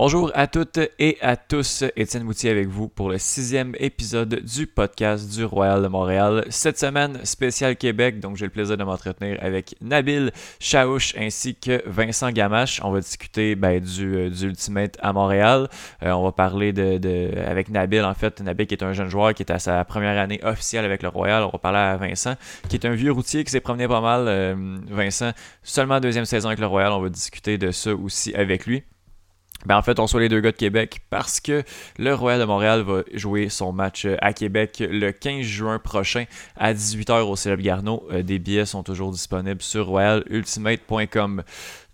Bonjour à toutes et à tous, Étienne Moutier avec vous pour le sixième épisode du podcast du Royal de Montréal. Cette semaine, spécial Québec, donc j'ai le plaisir de m'entretenir avec Nabil Chaouch ainsi que Vincent Gamache. On va discuter ben, du, euh, du, Ultimate à Montréal. Euh, on va parler de, avec Nabil, en fait, Nabil qui est un jeune joueur qui est à sa première année officielle avec le Royal. On va parler à Vincent, qui est un vieux routier qui s'est promené pas mal. Euh, Vincent, seulement deuxième saison avec le Royal, on va discuter de ça aussi avec lui. Ben en fait, on soit les deux gars de Québec parce que le Royal de Montréal va jouer son match euh, à Québec le 15 juin prochain à 18h au Célèbre Garneau. Euh, des billets sont toujours disponibles sur royalultimate.com.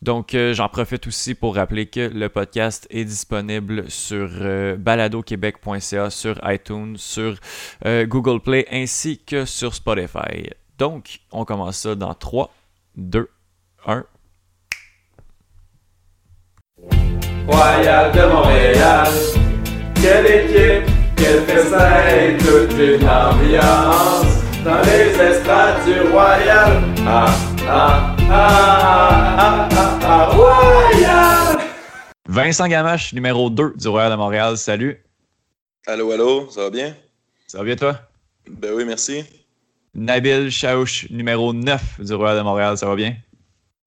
Donc, euh, j'en profite aussi pour rappeler que le podcast est disponible sur baladoquebec.ca, sur iTunes, sur Google Play ainsi que sur Spotify. Donc, on commence ça dans 3, 2, 1. Royal de Montréal. Quelle équipe, quel festin, toute une ambiance dans les estrades du Royal. Ah, ah, ah, ah, ah, ah, Royal! Vincent Gamache, numéro 2 du Royal de Montréal, salut. Allô, allô, ça va bien? Ça va bien toi? Ben oui, merci. Nabil Chaouch, numéro 9 du Royal de Montréal, ça va bien?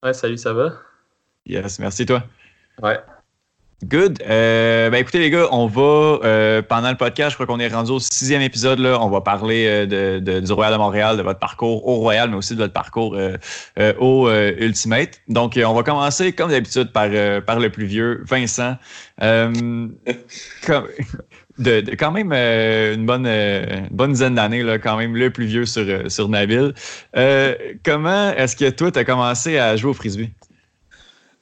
Ouais, salut, ça va? Yes, merci toi. Ouais. Good. Euh, ben écoutez les gars, on va euh, pendant le podcast, je crois qu'on est rendu au sixième épisode là, on va parler euh, de, du Royal de Montréal, de votre parcours au Royal, mais aussi de votre parcours au Ultimate. Donc on va commencer comme d'habitude par par le plus vieux, Vincent. Comme, de, quand même une bonne bonne dizaine d'années là, quand même le plus vieux sur sur Nabil. comment est-ce que toi tu as commencé à jouer au frisbee?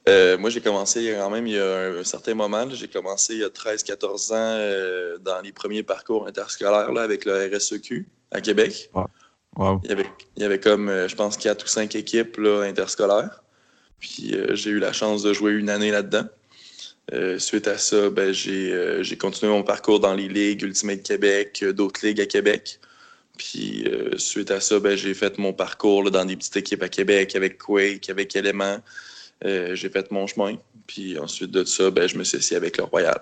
Euh, moi, j'ai commencé quand même il y a un, certain moment. J'ai commencé il y a 13-14 ans euh, dans les premiers parcours interscolaires là, avec le RSEQ à Québec. Il, y avait, il, y avait, comme, euh, je pense, 4 ou 5 équipes là, interscolaires. Puis j'ai eu la chance de jouer une année là-dedans. suite à ça, ben, j'ai continué mon parcours dans les ligues Ultimate Québec, d'autres ligues à Québec. Puis suite à ça, ben, j'ai fait mon parcours là, dans des petites équipes à Québec avec Quake, avec Element. Euh, j'ai fait mon chemin. Puis ensuite de ça, ben, je me suis assis avec le Royal.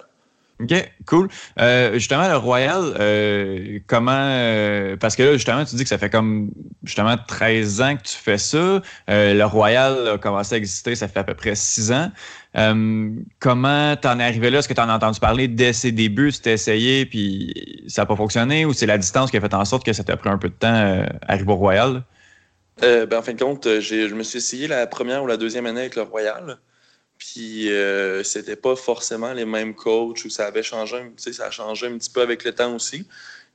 OK, cool. Euh, justement, le Royal, euh, comment. parce que là, justement, tu dis que ça fait comme justement 13 ans que tu fais ça. le Royal a commencé à exister, ça fait à peu près 6 ans. comment t'en es arrivé là? Est-ce que tu en as entendu parler dès ses débuts? Tu t'es essayé puis ça n'a pas fonctionné? Ou c'est la distance qui a fait en sorte que ça t'a pris un peu de temps à arriver au Royal? Euh, ben, en fin de compte, euh, je me suis essayé la première ou la deuxième année avec le Royal. Puis euh, c'était pas forcément les mêmes coachs ou ça avait changé, ça a changé un petit peu avec le temps aussi.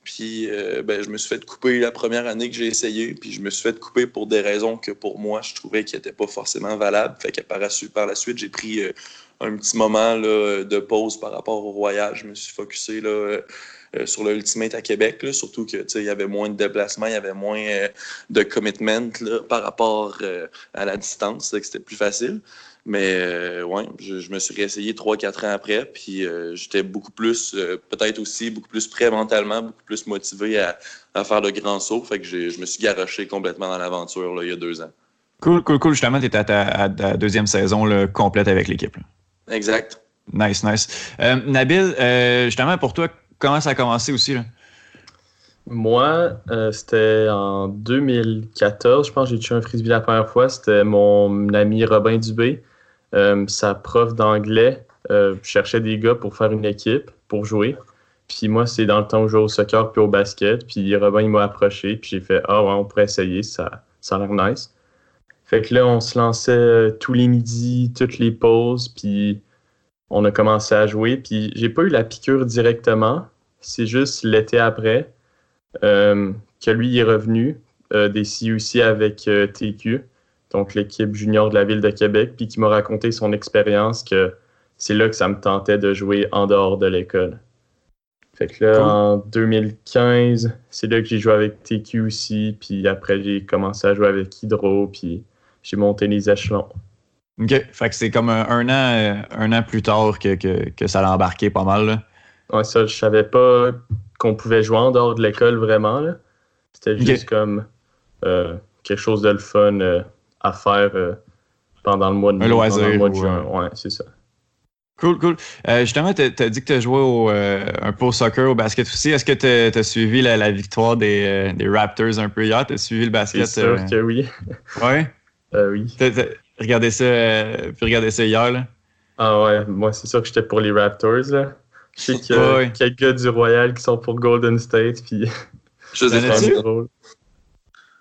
Puis ben, je me suis fait couper la première année que j'ai essayé, puis je me suis fait couper pour des raisons que pour moi je trouvais qui n'étaient pas forcément valables. Fait que par, la suite, j'ai pris un petit moment de pause par rapport au Royal. Je me suis focusé euh, sur le Ultimate à Québec, surtout qu'il y avait moins de déplacements, il y avait moins euh, de commitment par rapport euh, à la distance, que c'était plus facile. Mais ouais, je, me suis réessayé 3-4 ans après, puis j'étais beaucoup plus, peut-être aussi beaucoup plus prêt mentalement, beaucoup plus motivé à, faire le grand saut. Fait que je me suis garoché complètement dans l'aventure il y a deux ans. Cool, cool, cool. Justement, tu étais à ta, deuxième saison complète avec l'équipe. Exact. Nice, nice. Nabil, justement, pour toi, comment ça a commencé aussi? Moi, euh, c'était en 2014, je pense j'ai tué un frisbee la première fois. C'était mon ami Robin Dubé, euh, sa prof d'anglais. Euh, cherchait des gars pour faire une équipe, pour jouer. Puis moi, c'est dans le temps où je jouais au soccer puis au basket. Puis Robin, il m'a approché. Puis j'ai fait Ah ouais, on pourrait essayer, ça, ça a l'air nice. Fait que là, on se lançait tous les midis, toutes les pauses. Puis on a commencé à jouer. Puis j'ai pas eu la piqûre directement. C'est juste l'été après euh, que lui est revenu euh, des CUC avec euh, TQ, donc l'équipe junior de la ville de Québec, puis qui m'a raconté son expérience que c'est là que ça me tentait de jouer en dehors de l'école. Fait que là, en 2015, c'est là que j'ai joué avec TQ aussi, puis après j'ai commencé à jouer avec Hydro, puis j'ai monté les échelons. OK. Fait que c'est comme un, an, euh, un an plus tard que, que, ça l'a embarqué pas mal. Là. Ouais, ça, je savais pas qu'on pouvait jouer en dehors de l'école vraiment. C'était juste comme euh, quelque chose de le fun euh, à faire pendant le mois de, un loisir, mois de juin. Ouais, c'est ça. Cool, cool. Justement, tu as, dit que tu as joué au, un peu au soccer, au basket aussi. Est-ce que tu as, suivi la, victoire des, des, Raptors un peu hier? Tu as suivi le basket? C'est sûr que oui. Ouais? oui. Regardé ça, regardé ça hier, là? Ah ouais, moi, c'est sûr que j'étais pour les Raptors, là. Je sais qu'il y a quelques gars du Royal qui sont pour Golden State, puis... Je sais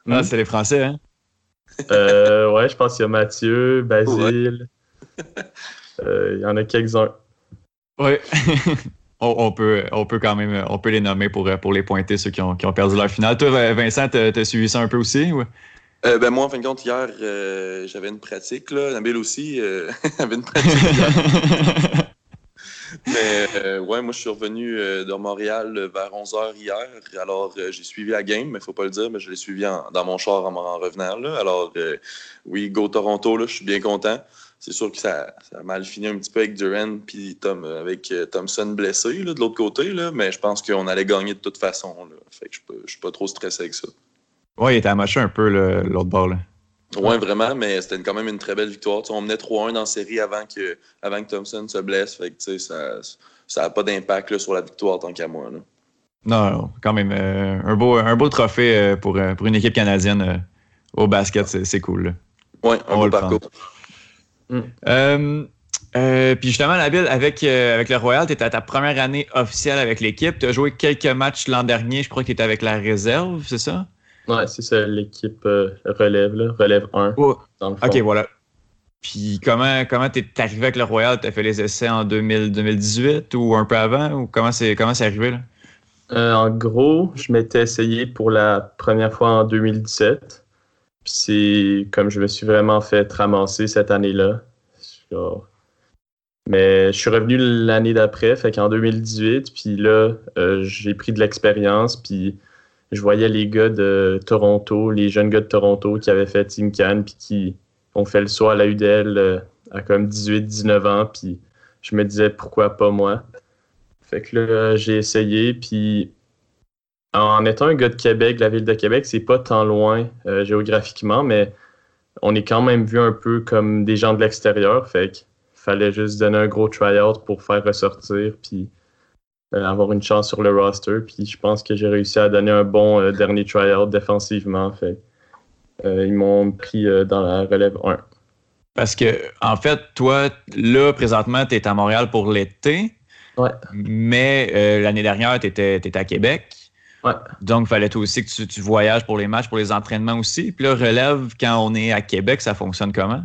Ah, c'est les Français, hein? ouais, je pense qu'il y a Mathieu, Basile... Euh, il y en a quelques-uns. Oui. on, peut, on peut quand même on peut les nommer pour, pour les pointer, ceux qui ont, qui ont perdu leur finale. Toi, Vincent, t'as as suivi ça un peu aussi? Ouais? Euh, ben moi, en fin de compte, hier, euh, j'avais une pratique. Là. Nabil aussi avait une pratique. mais ouais, moi, je suis revenu de Montréal vers 11h hier. Alors, j'ai suivi la game, mais il ne faut pas le dire, mais je l'ai suivi dans mon char en, revenant. Là. Alors, oui, Go Toronto, là, je suis bien content c'est sûr que ça, a mal fini un petit peu avec Duran puis Tom, euh, avec euh, Thompson blessé de l'autre côté, là, mais je pense qu'on allait gagner de toute façon. Là. Fait que je ne suis pas trop stressé avec ça. Ouais, il était amaché un peu l'autre bord. Oui, vraiment, mais c'était quand même une très belle victoire. on menait 3-1 dans la série avant que, avant que Thompson se blesse. Fait que, ça n'a pas d'impact sur la victoire tant qu'à moi. Non, quand même. Euh, un, beau, un beau trophée pour, pour une équipe canadienne au basket, c'est cool. Oui, un beau parcours. Mm. Euh, euh, puis justement, Nabil, avec, euh, avec le Royal, tu étais à ta première année officielle avec l'équipe. Tu as joué quelques matchs l'an dernier. Je crois que tu étais avec la réserve, c'est ça? Ouais, c'est ça, l'équipe relève, là, relève 1. Ok, voilà. Puis comment comment t'es arrivé avec le Royal? Tu as fait les essais en 2018 ou un peu avant? Ou comment c'est comment c'est arrivé là? en gros, je m'étais essayé pour la première fois en 2017 c'est comme je me suis vraiment fait ramasser cette année-là. Mais je suis revenu l'année d'après, fait qu'en 2018, puis là, euh, j'ai pris de l'expérience, puis je voyais les gars de Toronto, les jeunes gars de Toronto qui avaient fait Team Can, puis qui ont fait le saut à la UDL euh, à comme 18-19 ans, puis je me disais pourquoi pas moi? Fait que là, j'ai essayé, puis en étant un gars de Québec, la ville de Québec, c'est pas tant loin euh, géographiquement, mais on est quand même vu un peu comme des gens de l'extérieur. Fait qu'il fallait juste donner un gros try-out pour faire ressortir, puis avoir une chance sur le roster. Puis je pense que j'ai réussi à donner un bon euh, dernier try-out défensivement. Fait ils m'ont pris dans la relève 1. Parce que, en fait, toi, là, présentement, tu es à Montréal pour l'été. Ouais. Mais l'année dernière, tu étais, à Québec. Ouais. Donc, il fallait aussi que tu, voyages pour les matchs, pour les entraînements aussi. Puis là, relève, quand on est à Québec, ça fonctionne comment?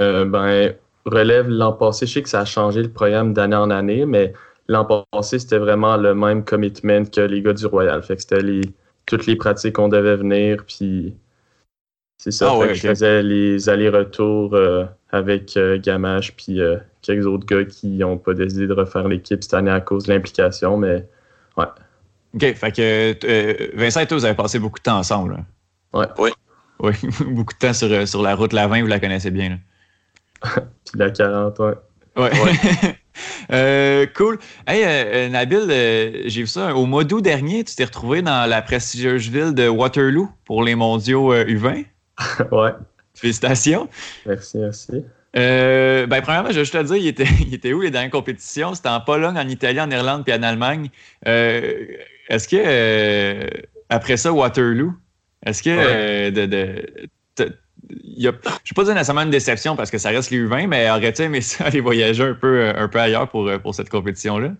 Euh, ben, relève, l'an passé, je sais que ça a changé le programme d'année en année, mais l'an passé, c'était vraiment le même commitment que les gars du Royal. Fait que c'était les, toutes les pratiques qu'on devait venir, puis c'est ça. Ah je faisais les allers-retours euh, avec euh, Gamache, puis quelques autres gars qui n'ont pas décidé de refaire l'équipe cette année à cause de l'implication, mais ouais. OK. Fait que euh, Vincent et toi, vous avez passé beaucoup de temps ensemble. Ouais. Oui. Oui, beaucoup de temps sur, euh, sur la route la 20, vous la connaissez bien. Puis la 40, ouais. Ouais. euh, cool. Hey, Nabil, j'ai vu ça. Au mois d'août dernier, tu t'es retrouvé dans la prestigieuse ville de Waterloo pour les mondiaux U20. ouais. Félicitations. Merci, merci. Euh, ben, premièrement, je vais juste te dire, il était, il était où les dernières compétitions? C'était en Pologne, en Italie, en Irlande puis en Allemagne. Euh, est-ce que, euh, après ça, Waterloo, est-ce que euh, de, de, je ne vais pas nécessairement une déception parce que ça reste les U20, mais aurais-tu aimé ça aller voyager un peu, un peu ailleurs pour, pour cette compétition-là?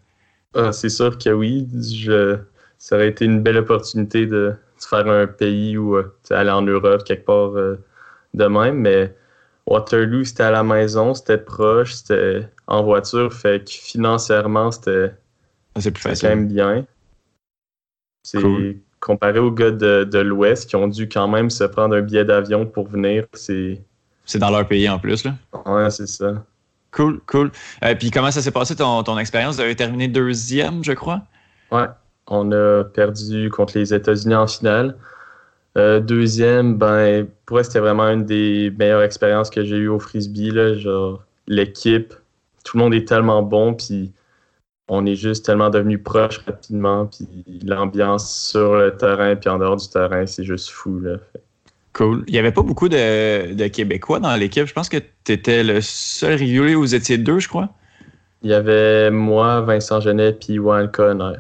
Ah, c'est sûr que oui. Je, ça aurait été une belle opportunité de, faire un pays ou aller en Europe quelque part de même, mais Waterloo, c'était à la maison, c'était proche, c'était en voiture, fait que financièrement, c'était ah, quand même bien. C'est comparé aux gars de, l'Ouest qui ont dû quand même se prendre un billet d'avion pour venir, c'est. C'est dans leur pays en plus, là. Ouais, c'est ça. Cool, cool. Euh, puis comment ça s'est passé ton, ton expérience? Vous avez terminé deuxième, je crois? Ouais. On a perdu contre les États-Unis en finale. Euh, deuxième, ben, pour moi, c'était vraiment une des meilleures expériences que j'ai eues au frisbee. Là, genre, l'équipe, tout le monde est tellement bon, puis on est juste tellement devenu proche rapidement, puis l'ambiance sur le terrain, puis en dehors du terrain, c'est juste fou. Là. Cool. Il n'y avait pas beaucoup de, Québécois dans l'équipe. Je pense que tu étais le seul régulier, vous étiez deux, je crois. Il y avait moi, Vincent Genet, puis Juan Conner.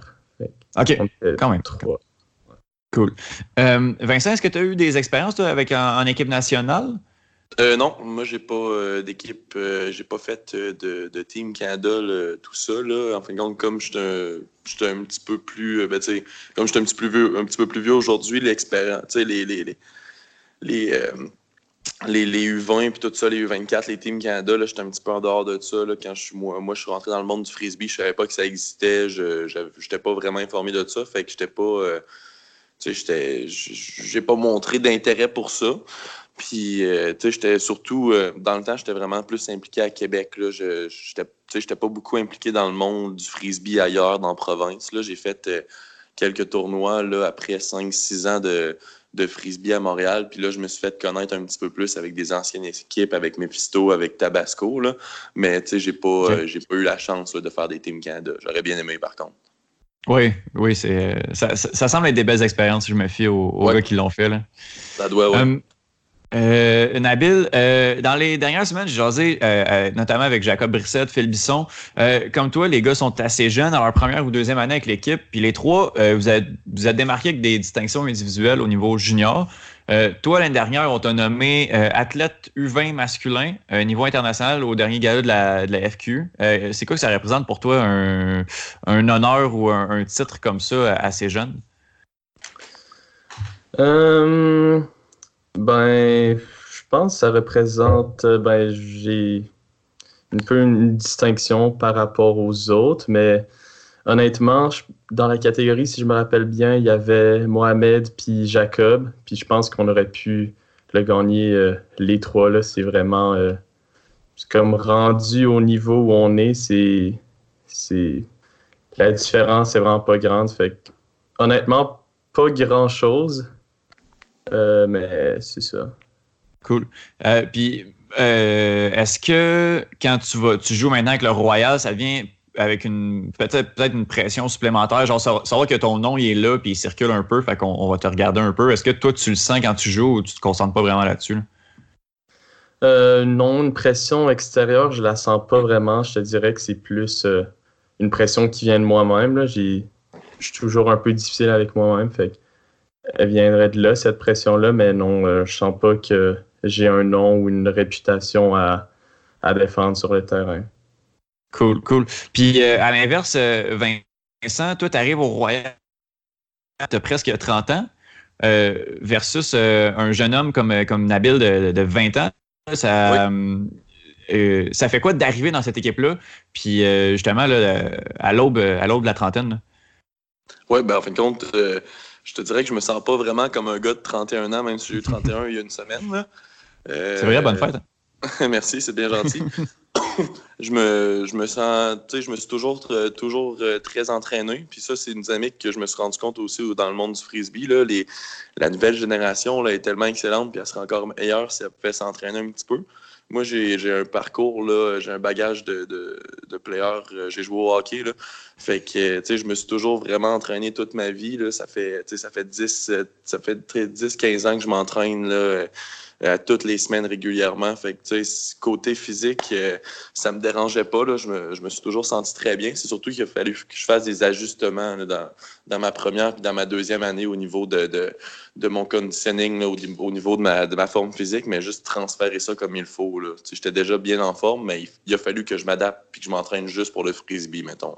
OK, quand même. Cool. Euh, Vincent, est-ce que tu as eu des expériences avec en, équipe nationale? Euh, non, moi j'ai pas euh, d'équipe, j'ai pas fait de, de, Team Canada, tout ça. Là. En fin de compte, comme j'étais un, un, petit peu plus, ben, comme j'étais un petit vieux, un petit peu plus vieux aujourd'hui, l'expérience, les, les, les, les les, les U20 puis tout ça, les U24, les Team Canada, j'étais un petit peu en dehors de ça. Là, quand je suis, moi, moi, je suis rentré dans le monde du frisbee, je savais pas que ça existait. Je n'étais pas vraiment informé de ça. Fait que j'étais pas. Euh, tu sais, j'ai pas montré d'intérêt pour ça. Puis, euh, tu sais, j'étais surtout, euh, dans le temps, j'étais vraiment plus impliqué à Québec. Là. Je, j'étais pas beaucoup impliqué dans le monde du frisbee ailleurs, dans la province. Là. J'ai fait quelques tournois là, après 5-6 ans de, de frisbee à Montréal. Puis là, je me suis fait connaître un petit peu plus avec des anciennes équipes, avec Mephisto, avec Tabasco. Là. Mais tu sais, j'ai pas, euh, pas eu la chance de faire des Team Canada. J'aurais bien aimé par contre. Oui, oui, c'est ça, ça, semble être des belles expériences, je me fie aux, gars qui l'ont fait. Là. Ça doit, ouais. Hum, euh, Nabil, euh, dans les dernières semaines, j'ai jasé euh, euh, notamment avec Jacob Brissette, Phil Bisson. comme toi, les gars sont assez jeunes dans leur première ou deuxième année avec l'équipe. Puis les trois, vous, êtes, vous démarqués avec des distinctions individuelles au niveau junior. toi, l'année dernière, on t'a nommé athlète U20 masculin, niveau international au dernier gala de la, FQ. C'est quoi que ça représente pour toi un, honneur ou un, un, titre comme ça assez jeune? Ben, je pense que ça représente, euh, ben, j'ai un peu une distinction par rapport aux autres, mais honnêtement, dans la catégorie, si je me rappelle bien, il y avait Mohamed puis Jacob, puis je pense qu'on aurait pu le gagner euh, les trois là. C'est vraiment euh, comme rendu au niveau où on est, c'est c'est la différence est vraiment pas grande. Fait honnêtement, pas grand chose. Euh, mais c'est ça. Cool. Euh, puis, euh, est-ce que quand tu vas, tu joues maintenant avec le Royal, ça vient avec une peut-être peut une pression supplémentaire, genre savoir que ton nom il est là puis il circule un peu, fait qu'on on va te regarder un peu. Est-ce que toi tu le sens quand tu joues ou tu te concentres pas vraiment là-dessus? non, une pression extérieure, je la sens pas vraiment. Je te dirais que c'est plus une pression qui vient de moi-même. Je suis toujours un peu difficile avec moi-même. Fait elle viendrait de là, cette pression-là, mais non, euh, je sens pas que j'ai un nom ou une réputation à, défendre sur le terrain. Cool, cool. Puis euh, à l'inverse, euh, Vincent, toi, tu arrives au Royal, tu as presque 30 ans, versus un jeune homme comme, comme Nabil de, 20 ans. Ça, ça fait quoi d'arriver dans cette équipe-là? Puis justement, à l'aube de la trentaine? Oui, ben en fin de compte, je te dirais que je me sens pas vraiment comme un gars de 31 ans, même si j'ai eu 31 il y a une semaine. c'est vrai, bonne fête. Merci, c'est bien gentil. je, me, je me sens, tu sais, je me suis toujours, toujours euh, très entraîné. Puis ça, c'est une dynamique que je me suis rendu compte aussi dans le monde du frisbee. Là, les, la nouvelle génération là, est tellement excellente, puis elle sera encore meilleure si elle pouvait s'entraîner un petit peu. Moi, j'ai un parcours, j'ai un bagage de, de, de player. Euh, j'ai joué au hockey. Là. Fait que, tu sais, je me suis toujours vraiment entraîné toute ma vie. Là. Ça fait, ça fait 10, ça fait 10, 15 ans que je m'entraîne, euh, toutes les semaines régulièrement. Fait que, côté physique, euh, ça me dérangeait pas. Là. Je, me, je me suis toujours senti très bien. C'est surtout qu'il a fallu que je fasse des ajustements dans, dans ma première et dans ma deuxième année au niveau de, de, de mon conditioning, là, au, niveau de ma, de ma forme physique, mais juste transférer ça comme il faut. Là. J'étais déjà bien en forme, mais il, a fallu que je m'adapte et que je m'entraîne juste pour le frisbee, mettons.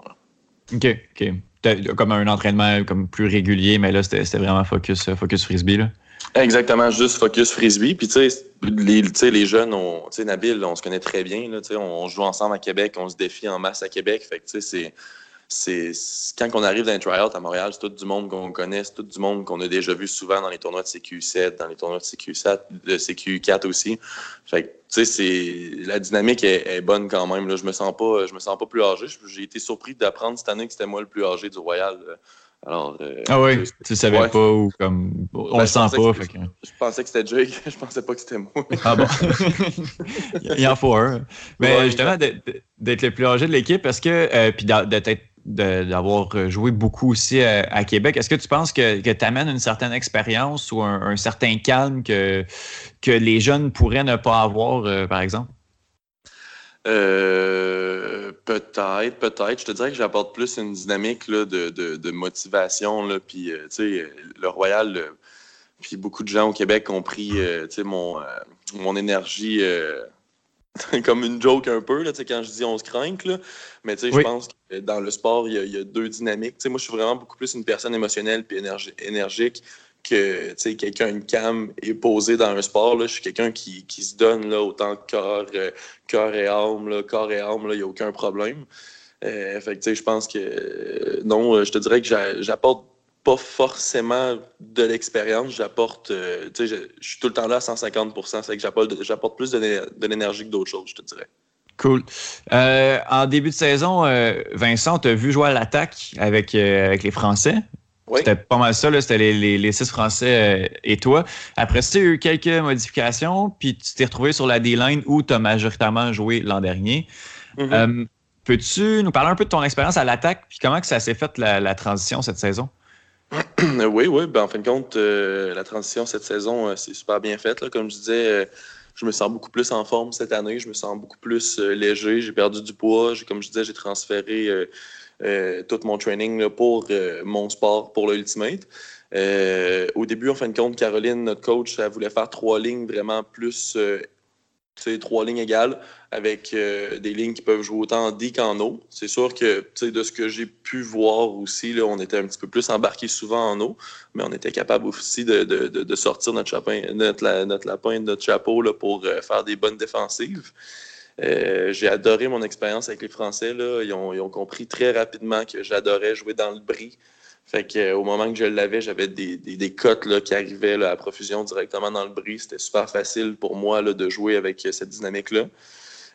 OK, OK. Comme un entraînement comme plus régulier, mais là, c'était vraiment focus, focus frisbee. Là? Exactement, juste focus frisbee. Puis, tu sais, les, jeunes, on, Nabil, on se connaît très bien. Là, on, on joue ensemble à Québec, on se défie en masse à Québec. Fait que, tu sais, c'est quand on arrive dans les tryouts à Montréal, c'est tout du monde qu'on connaît, c'est tout du monde qu'on a déjà vu souvent dans les tournois de CQ7, dans les tournois de CQ7, de CQ4 aussi. Fait que, tu sais, la dynamique est, bonne quand même. Là. Je me sens pas, je me sens pas plus âgé. J'ai été surpris d'apprendre cette année que c'était moi le plus âgé du Royal. Alors, euh, ah oui, tu savais pas ou comme on ben, le sent pas. Que, Je pensais que c'était Jake, je pensais pas que c'était moi. Ah bon? Il en faut un. Mais justement, d'être le plus âgé de l'équipe, est-ce que euh, puis d'avoir joué beaucoup aussi euh, à, Québec, est-ce que tu penses que, que tu amènes une certaine expérience ou un, certain calme que, que les jeunes pourraient ne pas avoir, par exemple? Euh, peut-être, peut-être. Je te dirais que j'apporte plus une dynamique là, de, de, de, motivation. Là, puis, euh, tu sais, le Royal, puis beaucoup de gens au Québec ont pris, euh, tu sais, mon, mon énergie comme une joke un peu, là, quand je dis on se craint. Là. Mais tu sais, Oui. je pense que dans le sport, il y a, il y a deux dynamiques. Tu sais, moi, je suis vraiment beaucoup plus une personne émotionnelle puis énergi- énergique que quelqu'un, une cam est posé dans un sport. Là. Je suis quelqu'un qui, qui se donne là, autant corps, euh, corps et âme. Là, corps et il n'y a aucun problème. Euh, fait que, je pense que non, euh, je te dirais que j'a- j'apporte pas forcément de l'expérience, j'apporte, tu sais, je, suis tout le temps là à 150 c'est que j'apporte, plus de, l'é- de l'énergie que d'autres choses, je te dirais. Cool. En début de saison, Vincent, tu as vu jouer à l'attaque avec, avec les Français? Oui. C'était pas mal ça. C'était les, les, les six Français euh, et toi. Après ça, il y a eu quelques modifications, puis tu t'es retrouvé sur la D-line où tu as majoritairement joué l'an dernier. Mhm. Euh, Peux-tu nous parler un peu de ton expérience à l'attaque, puis comment que ça s'est fait la, la transition cette saison? oui, oui. Ben, en fin de compte, euh, la transition cette saison, c'est super bien faite. Comme je disais, je me sens beaucoup plus en forme cette année. Je me sens beaucoup plus léger. J'ai perdu du poids. Comme je disais, j'ai transféré tout mon training pour euh, mon sport, pour le Ultimate. Euh, au début, en fin de compte, Caroline, notre coach, elle voulait faire trois lignes vraiment plus, euh, trois lignes égales avec euh, des lignes qui peuvent jouer autant en D qu'en eau. C'est sûr que, de ce que j'ai pu voir aussi, on était un petit peu plus embarqué souvent en eau, mais on était capable aussi de, de- de- sortir notre, chapin, notre, notre lapin de notre chapeau pour euh, faire des bonnes défensives. Euh, j'ai adoré mon expérience avec les Français. Ils, ont, compris très rapidement que j'adorais jouer dans le bris. Fait euh, au moment que je l'avais, j'avais des, cotes qui arrivaient à profusion directement dans le bris. C'était super facile pour moi de jouer avec euh, cette dynamique-là.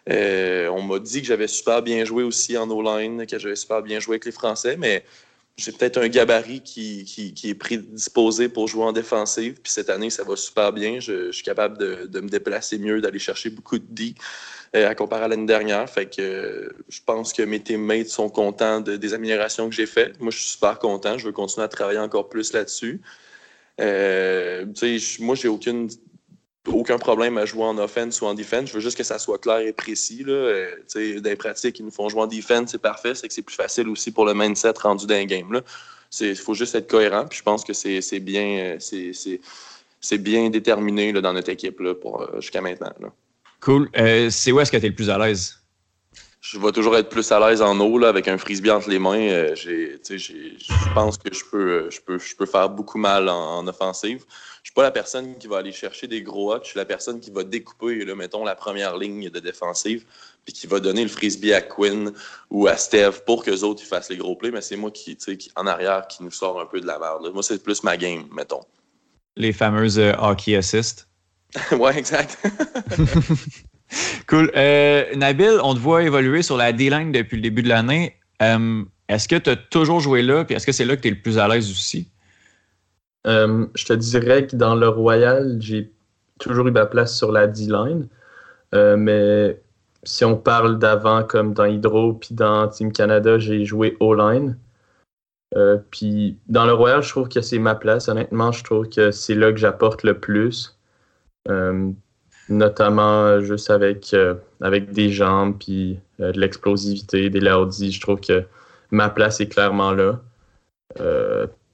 On m'a dit que j'avais super bien joué aussi en O-line, que j'avais super bien joué avec les Français, mais j'ai peut-être un gabarit qui, est prédisposé pour jouer en défensive. Puis cette année, ça va super bien. Je, suis capable de, me déplacer mieux, d'aller chercher beaucoup de D euh, à comparer à l'année dernière. Fait que euh, je pense que mes teammates sont contents de- des améliorations que j'ai faites. Moi, je suis super content. Je veux continuer à travailler encore plus là-dessus. Euh, moi, j'ai aucune aucun problème à jouer en offense ou en defense. Je veux juste que ça soit clair et précis. Là. Euh, des pratiques, ils nous font jouer en defense, c'est parfait. C'est que c'est plus facile aussi pour le mindset rendu dans un game. Il faut juste être cohérent. Puis je pense que c'est bien, euh, c'est bien déterminé là, dans notre équipe là, pour, euh, jusqu'à maintenant. là. Cool. Euh, c'est où est-ce que tu es le plus à l'aise? Je vais toujours être plus à l'aise en eau là, avec un frisbee entre les mains. Euh, je pense que je peux, euh, je, peux, je peux faire beaucoup mal en, en offensive. Je suis pas la personne qui va aller chercher des gros hits. Je suis la personne qui va découper, là, mettons, la première ligne de défensive, puis qui va donner le frisbee à Quinn ou à Steve pour que les autres ils fassent les gros plays. Mais c'est moi qui, qui, en arrière, qui nous sort un peu de la merde. là. Moi, c'est plus ma game, mettons. Les fameuses euh, hockey assist. ouais, exact. Cool. Euh, Nabil, on te voit évoluer sur la D-line depuis le début de l'année. Euh, est-ce que tu as toujours joué là? Puis est-ce que c'est là que tu es le plus à l'aise aussi? Euh, je te dirais que dans le Royal, j'ai toujours eu ma place sur la D-line. Mais si on parle d'avant, comme dans Hydro puis dans Team Canada, j'ai joué O-line. Puis dans le Royal, je trouve que c'est ma place. Honnêtement, je trouve que c'est là que j'apporte le plus. Notamment euh, juste avec, euh, avec des jambes puis euh, de l'explosivité, des laudis. Je trouve que ma place est clairement là.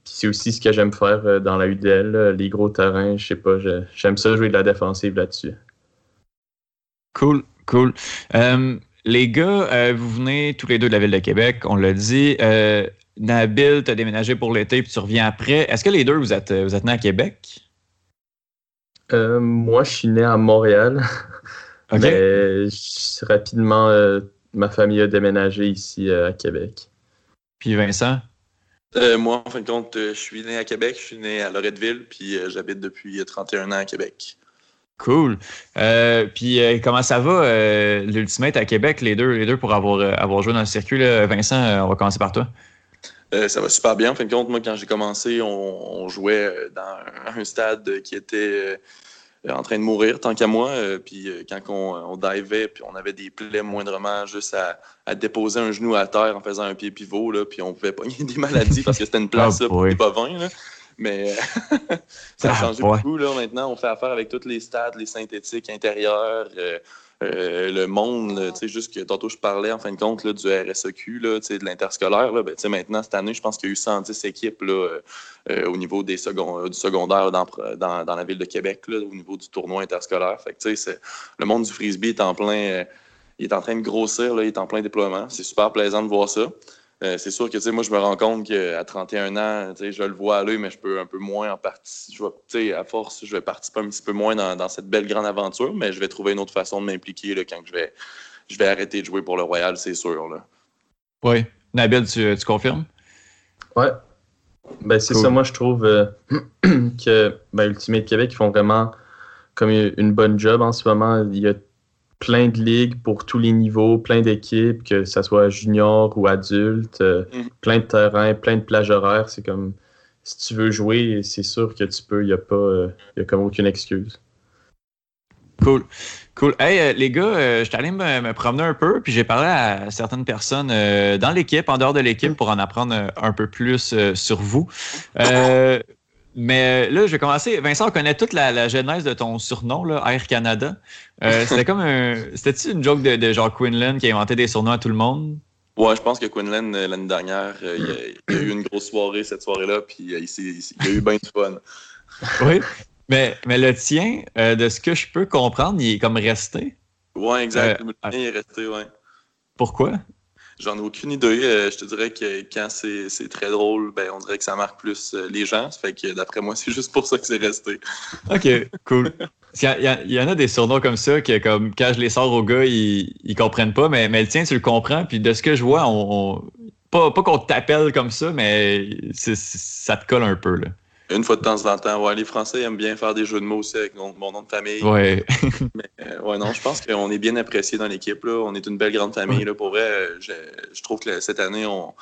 C'est aussi ce que j'aime faire dans la UDL, les gros terrains. Je sais pas, j'aime ça jouer de la défensive là-dessus. Cool, cool. Les gars, vous venez tous les deux de la ville de Québec, on l'a dit. Nabil, tu as déménagé pour l'été puis tu reviens après. Est-ce que les deux, vous êtes, vous êtes nés à Québec? Euh, moi, je suis né à Montréal, mais je- rapidement, euh, ma famille a déménagé ici euh, à Québec. Puis Vincent? Euh, moi, en fin de compte, euh, je suis né à Québec, je suis né à Loretteville, puis euh, j'habite depuis euh, 31 ans à Québec. Cool. Euh, puis euh, comment ça va, euh, l'Ultimate à Québec, les deux, les deux pour avoir, avoir joué dans le circuit? là? Vincent, euh, on va commencer par toi. Euh, ça va super bien. En fin de compte, moi, quand j'ai commencé, on, on jouait dans un, stade qui était euh, en train de mourir, tant qu'à moi. Euh, puis quand on, on divait, puis on avait des plaies moindrement juste à, à déposer un genou à terre en faisant un pied pivot, là, puis on pouvait pogner des maladies parce que c'était une place Oh là, pour les bovins. Là. Mais ça a Ah, changé ouais. beaucoup. Là. Maintenant, on fait affaire avec tous les stades, les synthétiques intérieurs. euh, euh, le monde, sais, juste que tantôt je parlais en fin de compte là, du RSEQ, là, de l'interscolaire. Là, ben, maintenant, cette année, je pense qu'il y a eu 110 équipes là, euh, euh, au niveau des du secondaire dans, la ville de Québec, là, au niveau du tournoi interscolaire. Fait que, le monde du frisbee est en plein. il est en train de grossir, là, il est en plein déploiement. C'est super plaisant de voir ça. Euh, c'est sûr que tu sais, moi, je me rends compte qu'à 31 ans, tu sais, je le vois aller, mais je peux un peu moins en partie. Je vais, tu sais, à force, je vais participer un petit peu moins dans, dans cette belle grande aventure, mais je vais trouver une autre façon de m'impliquer là, quand je vais, je vais arrêter de jouer pour le Royal, c'est sûr. Là. Oui. Nabil, tu, tu confirmes? Ouais. Ben, c'est Cool. ça, moi, je trouve euh, que ben, Ultimate Québec, ils font vraiment comme une bonne job en ce moment. Il y a plein de ligues pour tous les niveaux, plein d'équipes, que ce soit junior ou adulte, euh, Mhm. plein de terrains, plein de plages horaires. C'est comme, si tu veux jouer, c'est sûr que tu peux. Il n'y a pas, euh, il y a comme aucune excuse. Cool. Cool. Hey, euh, les gars, euh, je suis allé me, me promener un peu, puis j'ai parlé à certaines personnes euh, dans l'équipe, en dehors de l'équipe, pour en apprendre un peu plus euh, sur vous. Euh, mais là, je vais commencer. Vincent, on connaît toute la, la genèse de ton surnom, là, Air Canada. Euh, c'était comme un. C'était-tu une joke de, de genre Quinlan qui a inventé des surnoms à tout le monde? Ouais, je pense que Quinlan, euh, l'année dernière, euh, il, a, il a eu une grosse soirée cette soirée-là, puis euh, il, a eu bien du fun. Oui. Mais, mais le tien, euh, de ce que je peux comprendre, il est comme resté. Ouais, exact. Euh, Le mien est resté, ouais. Pourquoi? J'en ai aucune idée. Euh, je te dirais que quand c'est très drôle, ben, on dirait que ça marque plus euh, les gens. Fait que d'après moi, c'est juste pour ça que c'est resté. OK, cool. Il y, y en a des surnoms comme ça que, comme, quand je les sors aux gars, ils, ils comprennent pas, mais, mais le tien, tu le comprends. Puis de ce que je vois, on, pas, pas qu'on t'appelle comme ça, mais ça te colle un peu. Là. Une fois de temps en temps, ouais, les Français aiment bien faire des jeux de mots aussi avec mon, mon nom de famille. Ouais. Euh, ouais, non, je pense qu'on est bien apprécié dans l'équipe. là. On est une belle grande famille. Là. Pour vrai, euh, je, je trouve que cette année, on.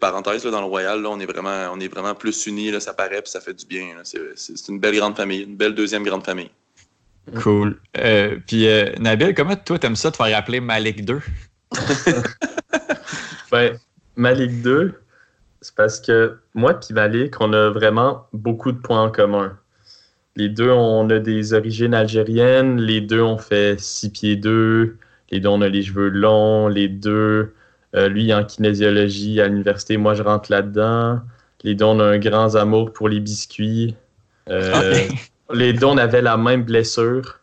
Parenthèse, là, dans le Royal, là, on, est vraiment, on est vraiment plus unis, là, ça paraît, puis ça fait du bien. C'est une belle grande famille, une belle deuxième grande famille. Cool. Euh, puis, euh, Nabil, comment toi, t'aimes ça de faire appeler Malik 2? Ben, ma Ligue 2, c'est parce que moi et Malik, on a vraiment beaucoup de points en commun. Les deux, on a des origines algériennes. Les deux, on fait 6 pieds 2. Les deux, on a les cheveux longs. Les deux, euh, lui en kinésiologie à l'université, moi je rentre là-dedans. Les deux, on a un grand amour pour les biscuits. Euh, Les deux, on avait la même blessure.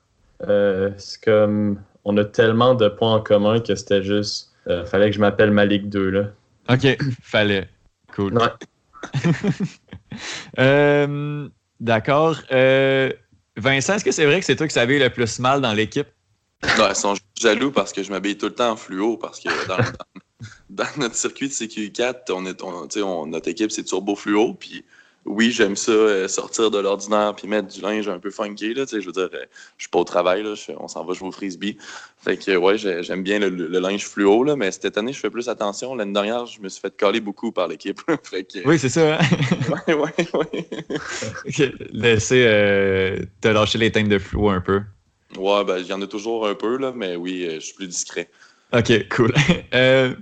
Euh, c'est comme, on a tellement de points en commun que c'était juste, fallait que je m'appelle Malik 2 là. OK, fallait. Cool. Ouais. Euh, D'accord. Euh, Vincent, est-ce que c'est vrai que c'est toi qui savais le plus mal dans l'équipe? Non, ils sont jaloux parce que je m'habille tout le temps en fluo parce que dans, dans- dans notre circuit de CQ4, on est, on, on- notre équipe c'est turbo fluo. Puis oui, j'aime ça euh, sortir de l'ordinaire puis mettre du linge un peu funky. Là, je veux dire, euh, je suis pas au travail, là, on s'en va jouer au frisbee. Fait que ouais, j'ai- j'aime bien le, le- le linge fluo, là, mais cette année, je fais plus attention. L'année dernière, je me suis fait coller beaucoup par l'équipe. Oui, c'est ça. hein? ouais, ouais, ouais. Ok, Laisser euh, te lâcher les teintes de flou un peu. Ouais, ben, il y en a toujours un peu, là, mais oui, je suis plus discret. Ok, cool.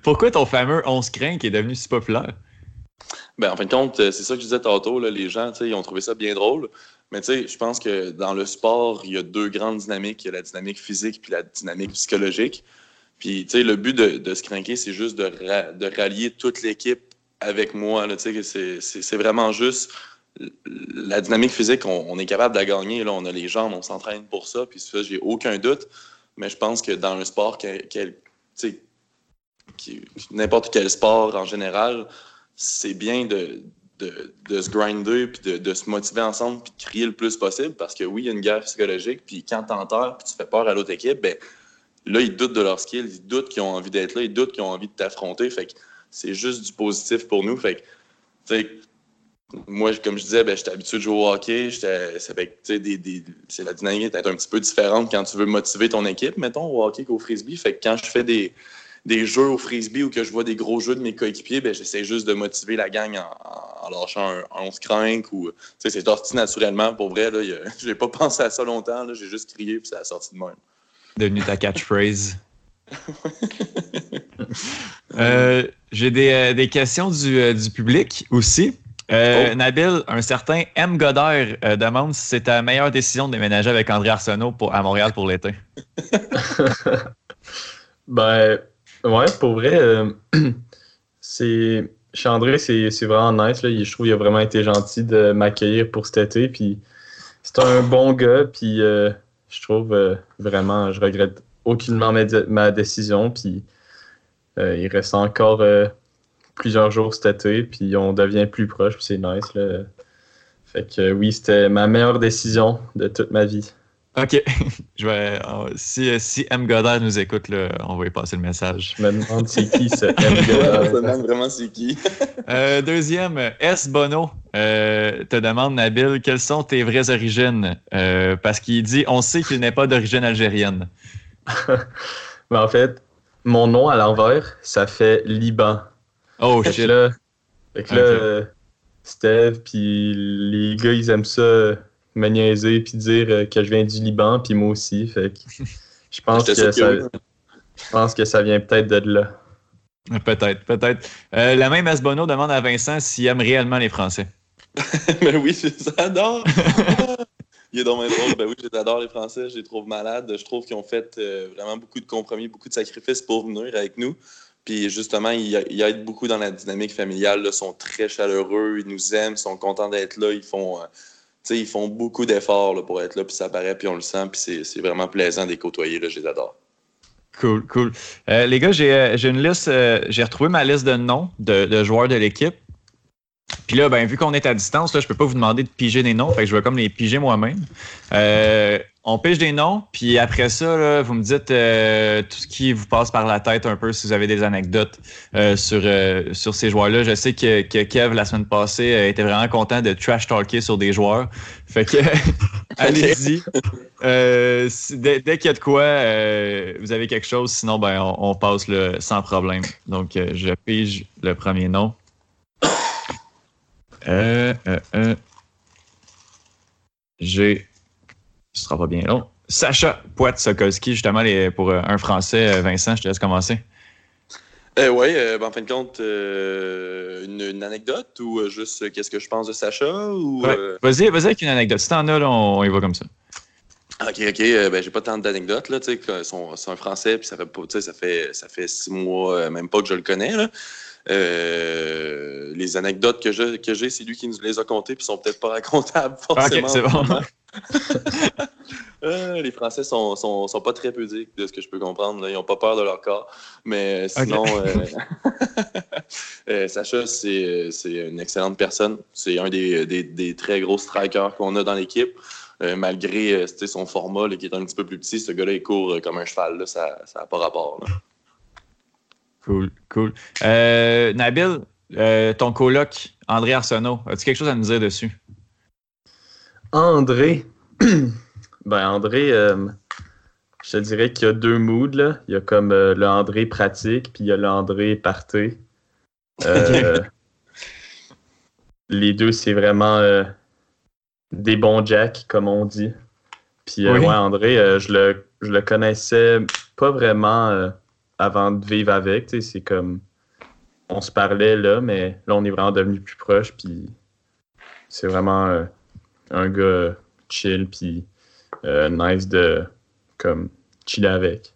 Pourquoi ton fameux 11 crin qui est devenu si populaire? Ben, en fin de compte, euh, c'est ça que je disais tantôt, là, les gens, ils ont trouvé ça bien drôle. Mais tu sais, je pense que dans le sport, il y a deux grandes dynamiques. Il y a la dynamique physique puis la dynamique psychologique. Puis, tu sais, le but de, de se craquer, c'est juste de, de rallier toute l'équipe avec moi. Tu sais, c'est- vraiment juste la dynamique physique, on, est capable de la gagner. Là, on a les jambes, on s'entraîne pour ça. Puis ça, j'ai aucun doute. Mais je pense que dans un sport, qui- n'importe quel sport en général, c'est bien de, de, se grinder puis de, se motiver ensemble puis de crier le plus possible parce que oui, il y a une guerre psychologique puis quand t'enterres puis tu fais peur à l'autre équipe, ben là, ils doutent de leur skill, ils doutent qu'ils ont envie d'être là, ils doutent qu'ils ont envie de t'affronter. Fait que c'est juste du positif pour nous. Fait que, moi, comme je disais, ben, j'étais habitué de jouer au hockey. sais, des- des- c'est la dynamique est un petit peu différente quand tu veux motiver ton équipe, mettons, au hockey qu'au frisbee. Fait que quand je fais des, des jeux au frisbee ou que je vois des gros jeux de mes coéquipiers, ben, j'essaie juste de motiver la gang en, en lâchant un, un 11 crank ou, c'est sorti naturellement. Pour vrai, a- j'ai pas pensé à ça longtemps, là, j'ai juste crié puis ça a sorti de même. Devenu ta catchphrase. Euh, J'ai des, euh, des questions du, euh, du public aussi. Euh, Oh. Nabil, un certain M. Godard euh, demande si c'est ta meilleure décision de déménager avec André Arsenault pour, à Montréal pour l'été. Ben, ouais, pour vrai, euh, c'est. Chez André, c'est vraiment nice. Là. Je trouve qu'il a vraiment été gentil de m'accueillir pour cet été. Puis c'est un bon gars. Puis euh, je trouve euh, vraiment, je regrette aucunement ma, dé- ma décision. Puis il reste encore plusieurs jours cet été. Puis on devient plus proche. C'est nice. Là. Fait que oui, c'était ma meilleure décision de toute ma vie. OK. Je vais, euh, si, euh, si M. Godard nous écoute, là, on va lui passer le message. Je me demande c'est qui ce M. Ouais, on se Godard. demande vraiment c'est qui. Euh, deuxième, S. Bono euh, te demande, Nabil, quelles sont tes vraies origines? Euh, parce qu'il dit On sait qu'il n'est pas d'origine algérienne. Mais en fait, mon nom à l'envers, ça fait Liban. Oh Fait shit. là, fait que là, Steve, puis les gars, ils aiment ça me niaiser, puis dire euh, que je viens du Liban, puis moi aussi. Fait que je pense, que ça, je pense que ça vient peut-être de là. Peut-être, peut-être. Euh, la même S. Bono demande à Vincent s'il aime réellement les Français. Mais oui, j'adore. Il est dans mes drôle. Ben oui, j'adore les Français. Je les trouve malades. Je trouve qu'ils ont fait euh, vraiment beaucoup de compromis, beaucoup de sacrifices pour venir avec nous. Puis justement, ils, ils aident beaucoup dans la dynamique familiale. Ils sont très chaleureux. Ils nous aiment. Ils sont contents d'être là. Ils font, euh, ils font beaucoup d'efforts pour être là. Puis ça paraît, puis on le sent. Puis c'est- vraiment plaisant de les côtoyer. Je les adore. Cool, cool. Euh, les gars, j'ai euh, une liste, euh, j'ai retrouvé ma liste de noms de joueurs de l'équipe. Puis là, ben, vu qu'on est à distance, là, je peux pas vous demander de piger des noms, fait que je vais comme les piger moi-même. Euh, on pige des noms, puis après ça, là, vous me dites euh, tout ce qui vous passe par la tête un peu, si vous avez des anecdotes euh, sur, euh, sur ces joueurs-là. Je sais que, que Kev, la semaine passée, euh, était vraiment content de trash-talker sur des joueurs. Fait que, allez-y. Euh, si- dès dès qu'il y a de quoi, euh, vous avez quelque chose, sinon ben, on, on passe le, sans problème. Donc, je pige le premier nom. Euh, euh, euh. J'ai. Ce sera pas bien long. Sacha Poit-Sokolski, justement, les- pour euh, un Français. Euh, Vincent, je te laisse commencer. Euh, oui, en fin de compte, euh, une, une anecdote ou juste euh, qu'est-ce que je pense de Sacha? Ou, Ouais. Vas-y, vas-y avec une anecdote. Si t'en as, là, on, on y va comme ça. Ok, ok, ben j'ai pas tant d'anecdotes là, tu sais, c'est un Français puis ça fait pas, ça fait ça fait six mois, même pas que je le connais là. Euh, les anecdotes que je que j'ai, c'est lui qui nous les a contées puis sont peut-être pas racontables forcément. bon. Euh, les Français sont, sont, sont pas très pudiques de ce que je peux comprendre. là. Ils ont pas peur de leur corps. Mais sinon, euh, euh, Sacha, c'est c'est une excellente personne. C'est un des, des, des très gros strikers qu'on a dans l'équipe. Euh, malgré euh, son format là, qui est un petit peu plus petit, ce gars-là, il court euh, comme un cheval. Là, ça n'a pas rapport. là. Cool, cool. Euh, Nabil, euh, ton coloc, André Arsenault, as-tu quelque chose à nous dire dessus? André. ben, André, euh, je te dirais qu'il y a deux moods. Là. Il y a comme le André pratique, puis il y a le André party. Euh, les deux, c'est vraiment des bons jacks, comme on dit. Puis, euh, Oui. ouais, André, je, le, je le connaissais pas vraiment avant de vivre avec. tu sais, C'est comme. On se parlait là, mais là, on est vraiment devenus plus proches. Puis, c'est vraiment. euh, un gars chill puis euh, nice de comme chiller avec.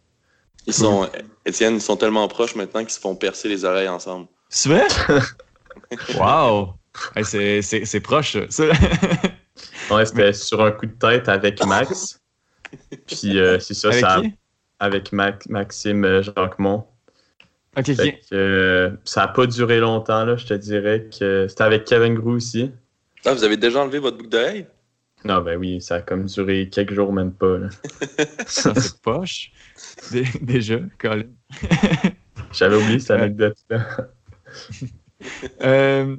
Ils sont, Étienne, ils sont tellement proches maintenant qu'ils se font percer les oreilles ensemble. C'est vrai? wow! Hey, c'est- proche, ça. Ouais, c'était sur un coup de tête avec Max. Puis euh, c'est ça, Avec ça qui? Avec Mac- Maxime euh, Jacquemont. Ok, ok. Fait que, euh, ça a pas duré longtemps, là, je te dirais que c'était avec Kevin Grou aussi. Ah, vous avez déjà enlevé votre boucle d'oreille? Non, ben oui, ça a comme duré quelques jours, même pas. là. Ça, c'est poche. Dé- Déjà, Colin. J'avais oublié cette Ouais. anecdote-là. Euh,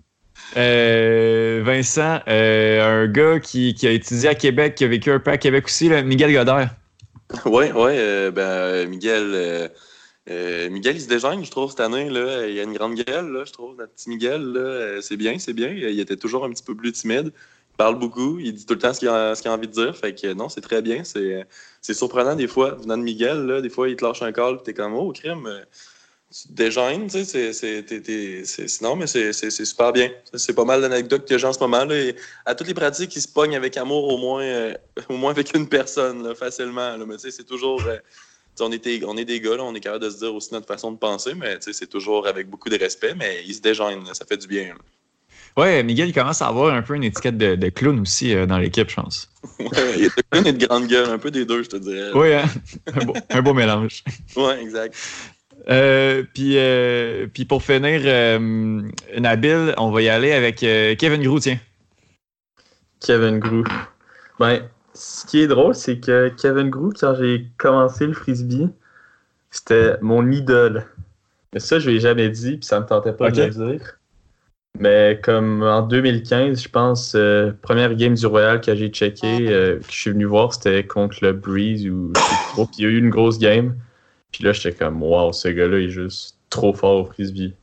euh, Vincent, euh, un gars qui, qui a étudié à Québec, qui a vécu un peu à Québec aussi, là, Miguel Godard. Oui, oui. euh, ben, euh, Miguel, euh, Miguel, il se déjeune, je trouve, cette année. Là. Il a une grande gueule, là, je trouve, notre petit Miguel. C'est bien, c'est bien. Il était toujours un petit peu plus timide. Il parle beaucoup. Il dit tout le temps ce qu'il a, envie de dire. Fait que non, c'est très bien. C'est surprenant des fois. Venant de Miguel, là, des fois, il te lâche un call. Tu es comme, oh, crime. Tu te dégênes, tu sais, c'est, non, mais c'est, super bien. C'est pas mal d'anecdotes que j'ai en ce moment. Là, et à toutes les pratiques, ils se pognent avec amour au moins, euh, au moins avec une personne, là, facilement. Là. Mais tu sais, c'est toujours... Euh, on, est, on est des gars, on est capable de se dire aussi notre façon de penser, mais c'est toujours avec beaucoup de respect, mais ils se dégênent, ça fait du bien. Ouais, Miguel, il commence à avoir un peu une étiquette de, clown aussi euh, dans l'équipe, je pense. ouais, il a de clown et de grande gueule, un peu des deux, je te dirais. Oui, hein? un, beau, mélange. Ouais, exact. Euh, puis, euh, puis pour finir, Nabil, on va y aller avec Kevin Grou, tiens. Kevin Grou. Ben, ce qui est drôle, c'est que Kevin Grou, quand j'ai commencé le frisbee, c'était mon idole. Mais ça, je ne l'ai jamais dit, puis ça me tentait pas de le dire. Mais comme en 2015, je pense, euh, première game du Royal que j'ai checké, euh, que je suis venu voir, c'était contre le Breeze ou Puis il y a eu une grosse game. Puis là, j'étais comme, wow, ce gars-là est juste trop fort au frisbee.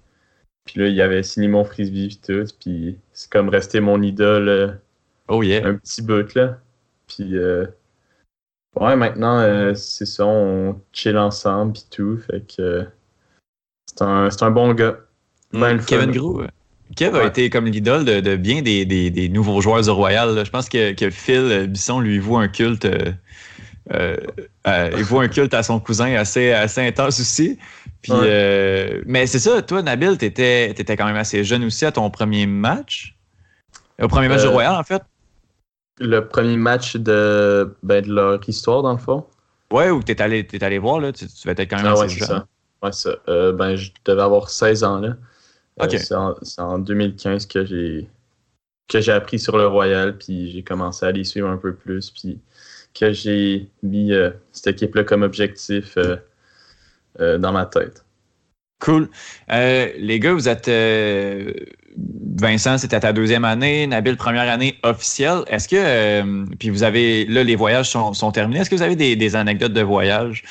Puis là, il avait signé mon frisbee puis tout. Puis c'est comme resté mon idole. Euh, oh yeah. Un petit bout là. Puis ouais, maintenant, c'est ça, on chill ensemble puis tout. Fait que c'est un, un, bon gars. Ben, Kevin Grou, Kev a été comme l'idole de, bien des, nouveaux joueurs du Royal. Je pense que, Phil Bisson lui voit un culte. Euh, euh, euh, il voit un culte à son cousin assez, assez intense aussi. Puis, mais c'est ça, toi, Nabil, tu étais, quand même assez jeune aussi à ton premier match? Au premier match du Royal, en fait? Le premier match de, ben, de leur histoire, dans le fond. Ouais, où tu es allé, allé voir, là, tu, tu vas être quand même ah, assez ouais, jeune. Ça. Ouais, ça. ben, je devais avoir 16 ans, là. Euh, c'est en, 2015 que j'ai que j'ai appris sur le Royal, puis j'ai commencé à les suivre un peu plus, puis que j'ai mis euh, cette équipe-là comme objectif euh, dans ma tête. Cool. les gars, vous êtes. Vincent, c'était ta deuxième année. Nabil, première année officielle. Est-ce que. puis vous avez. Là, les voyages sont, sont terminés. Est-ce que vous avez des, des anecdotes de voyage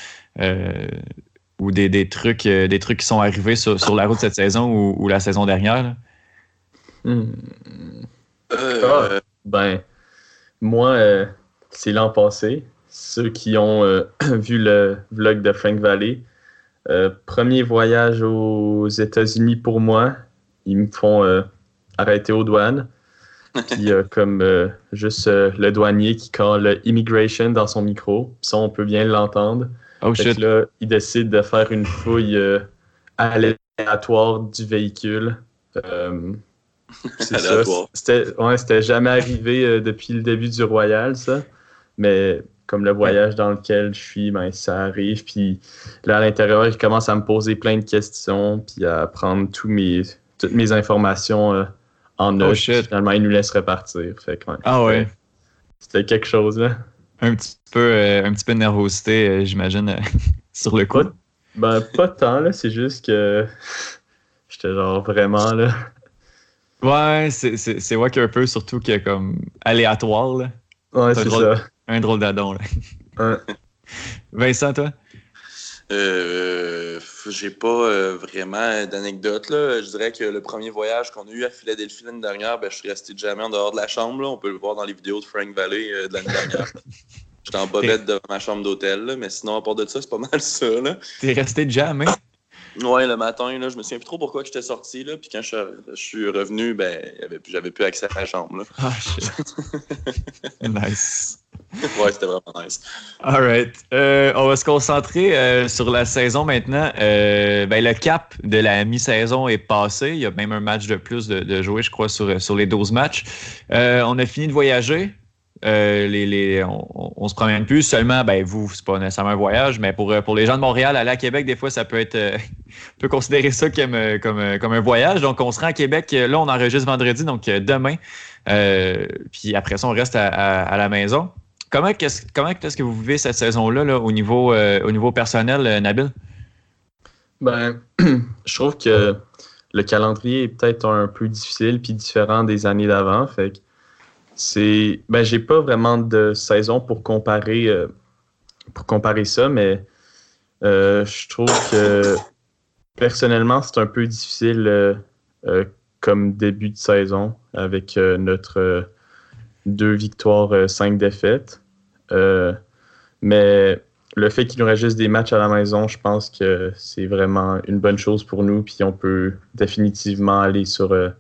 ou des, des trucs, euh, des trucs qui sont arrivés sur, sur la route cette saison ou, ou la saison dernière? Hmm. Euh, ah, ben, moi, euh, c'est l'an passé. Ceux qui ont vu le vlog de Frank Valley, premier voyage aux États-Unis pour moi. Ils me font arrêter aux douanes. Puis comme juste le douanier qui colle immigration dans son micro. Ça, on peut bien l'entendre. Oh. Là, il décide de faire une fouille euh, aléatoire du véhicule. Euh, c'est ça. C'était ouais, jamais arrivé euh, depuis le début du Royal, ça. Mais comme le voyage dans lequel je suis, ben, ça arrive. Puis là, à l'intérieur, il commence à me poser plein de questions, puis à prendre tous mes, toutes mes informations en oh, note. finalement, il nous laisse repartir. Fait ah ouais. C'était quelque chose, là un petit peu, euh, un petit peu de nervosité, euh, j'imagine, euh, sur le coup. ben, pas tant, là. C'est juste que j'étais genre vraiment, là. Ouais, c'est vrai un peu, surtout que comme aléatoire, là. Ouais, c'est ça. Un drôle d'adon, là. Vincent, toi? Euh, j'ai pas vraiment d'anecdote. Je dirais que le premier voyage qu'on a eu à Philadelphie l'année dernière, ben, je suis resté jamais en dehors de la chambre. Là. On peut le voir dans les vidéos de Frank Valley de l'année dernière. J'étais en bobette devant ma chambre d'hôtel, mais sinon, à part de ça, c'est pas mal ça. T'es resté jamais? Ouais, le matin, là, je me souviens plus trop pourquoi j'étais sorti. Là, puis quand je, suis revenu, ben, j'avais plus accès à la chambre. Là. Ah, shit. nice. Ouais, c'était vraiment nice. All right. Euh, on va se concentrer euh, sur la saison maintenant. Euh, ben, le cap de la mi-saison est passé. Il y a même un match de plus de, jouer, je crois, sur, sur les 12 matchs. on a fini de voyager. Les, on, se promène plus. Seulement, ben, vous, c'est pas nécessairement un voyage, mais pour, pour les gens de Montréal, aller à Québec, des fois, ça peut être. On peut considérer ça comme, comme, comme, un voyage. Donc, on se rend à Québec. Là, on enregistre vendredi, donc demain. puis après ça, on reste à, la maison. Comment, est-ce, comment est-ce que vous vivez cette saison-là là, au, niveau, au niveau personnel, Nabil? Ben, je trouve que le calendrier est peut-être un peu difficile puis différent des années d'avant. Fait que c'est. Ben, j'ai pas vraiment de saison pour comparer, euh, pour comparer ça, mais euh, je trouve que personnellement, c'est un peu difficile euh, comme début de saison avec notre deux victoires, cinq défaites. mais le fait qu'il nous reste juste des matchs à la maison, je pense que c'est vraiment une bonne chose pour nous. Puis on peut définitivement aller sur euh,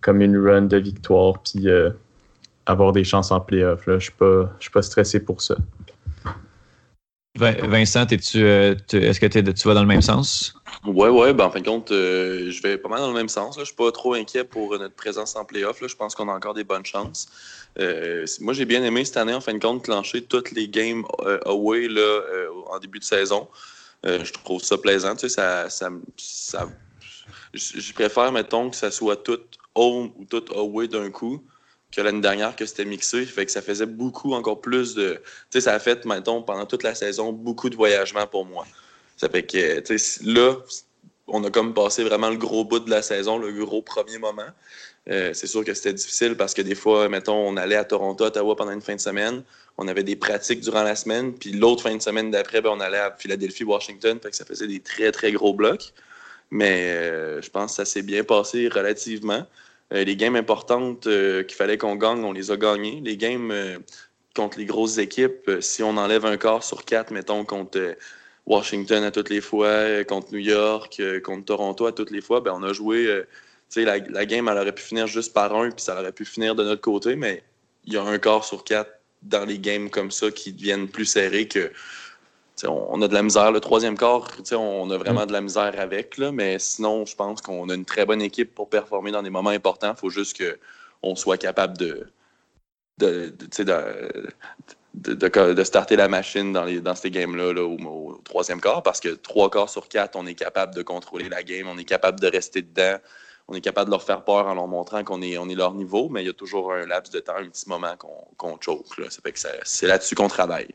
comme une run de victoire, puis euh, avoir des chances en playoff. Je ne suis, pas stressé pour ça. Vincent, euh, est-ce que tu vas dans le même sens? Oui, oui. Ben, en fin de compte, je vais pas mal dans le même sens. Je ne suis pas trop inquiet pour notre présence en playoff. Je pense qu'on a encore des bonnes chances. Euh, moi, j'ai bien aimé cette année, en fin de compte, clencher toutes les games euh, away là, euh, en début de saison. je trouve ça plaisant. Tu sais, ça, ça, ça je préfère, mettons, que ça soit tout home ou tout away d'un coup que l'année dernière que c'était mixé. Fait que ça faisait beaucoup, encore plus de. Tu sais, ça a fait, mettons, pendant toute la saison, beaucoup de voyagements pour moi. Ça fait que, tu sais, là, on a comme passé vraiment le gros bout de la saison, le gros premier moment. Euh, c'est sûr que c'était difficile parce que des fois, mettons, on allait à Toronto, Ottawa pendant une fin de semaine. On avait des pratiques durant la semaine. Puis l'autre fin de semaine d'après, ben, on allait à Philadelphie, Washington. Fait que ça faisait des très, très gros blocs. Mais euh, je pense que ça s'est bien passé relativement. Euh, les games importantes qu'il fallait qu'on gagne, on les a gagnées. Les games contre les grosses équipes, si on enlève un quart sur quatre, mettons, contre Washington à toutes les fois, contre New York, contre Toronto à toutes les fois, ben, on a joué la, la game, elle aurait pu finir juste par un, puis ça aurait pu finir de notre côté, mais il y a un quart sur quatre dans les games comme ça qui deviennent plus serrés que. On a de la misère. Le troisième quart, on a vraiment de la misère avec, là, mais sinon, je pense qu'on a une très bonne équipe pour performer dans des moments importants. Il faut juste qu'on soit capable de, de, de, de, starter la machine dans, les, dans ces games-là au, au, troisième quart, parce que trois quarts sur quatre, on est capable de contrôler la game, on est capable de rester dedans on est capable de leur faire peur en leur montrant qu'on est, on est leur niveau, mais il y a toujours un laps de temps, un petit moment qu'on choke. Ça fait que c'est là-dessus qu'on travaille.